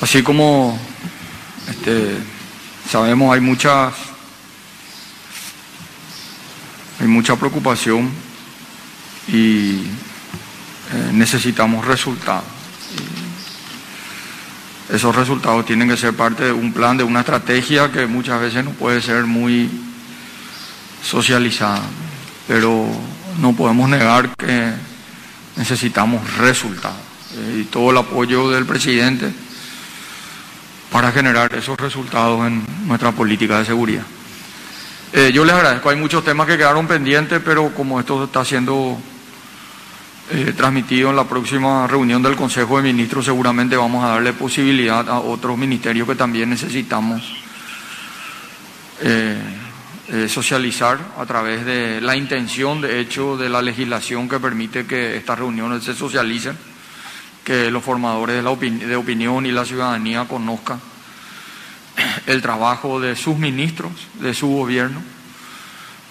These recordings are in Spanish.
Así como este, sabemos hay muchas hay mucha preocupación y eh, necesitamos resultados. Esos resultados tienen que ser parte de un plan, de una estrategia que muchas veces no puede ser muy socializada, pero no podemos negar que necesitamos resultados. Eh, y todo el apoyo del presidente para generar esos resultados en nuestra política de seguridad. Eh, yo les agradezco, hay muchos temas que quedaron pendientes, pero como esto está siendo eh, transmitido en la próxima reunión del Consejo de Ministros, seguramente vamos a darle posibilidad a otros ministerios que también necesitamos eh, socializar a través de la intención, de hecho, de la legislación que permite que estas reuniones se socialicen, que los formadores de, la de opinión y la ciudadanía conozcan el trabajo de sus ministros, de su gobierno.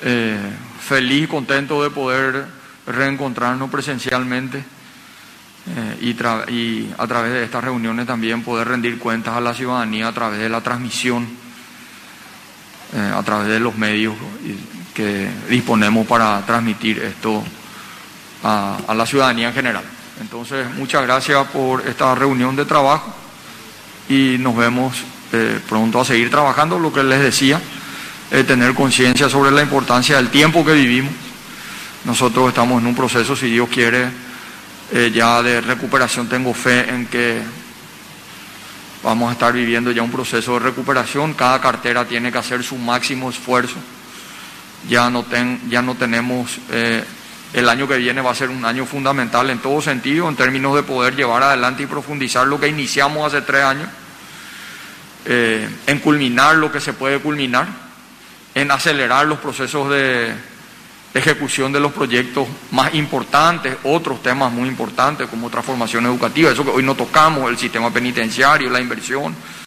Eh, feliz, contento de poder reencontrarnos presencialmente eh, y, a través de estas reuniones también poder rendir cuentas a la ciudadanía a través de la transmisión, eh, a través de los medios que disponemos para transmitir esto a, a la ciudadanía en general. Entonces, muchas gracias por esta reunión de trabajo y nos vemos eh, pronto a seguir trabajando, lo que les decía, eh, tener conciencia sobre la importancia del tiempo que vivimos. Nosotros estamos en un proceso, si Dios quiere, eh, ya de recuperación. Tengo fe en que vamos a estar viviendo ya un proceso de recuperación. Cada cartera tiene que hacer su máximo esfuerzo. Ya no, ten, ya no tenemos, el año que viene va a ser un año fundamental en todo sentido, en términos de poder llevar adelante y profundizar lo que iniciamos hace tres años eh, en culminar lo que se puede culminar, en acelerar los procesos de ejecución de los proyectos más importantes, otros temas muy importantes como transformación educativa, eso que hoy no tocamos, el sistema penitenciario, la inversión,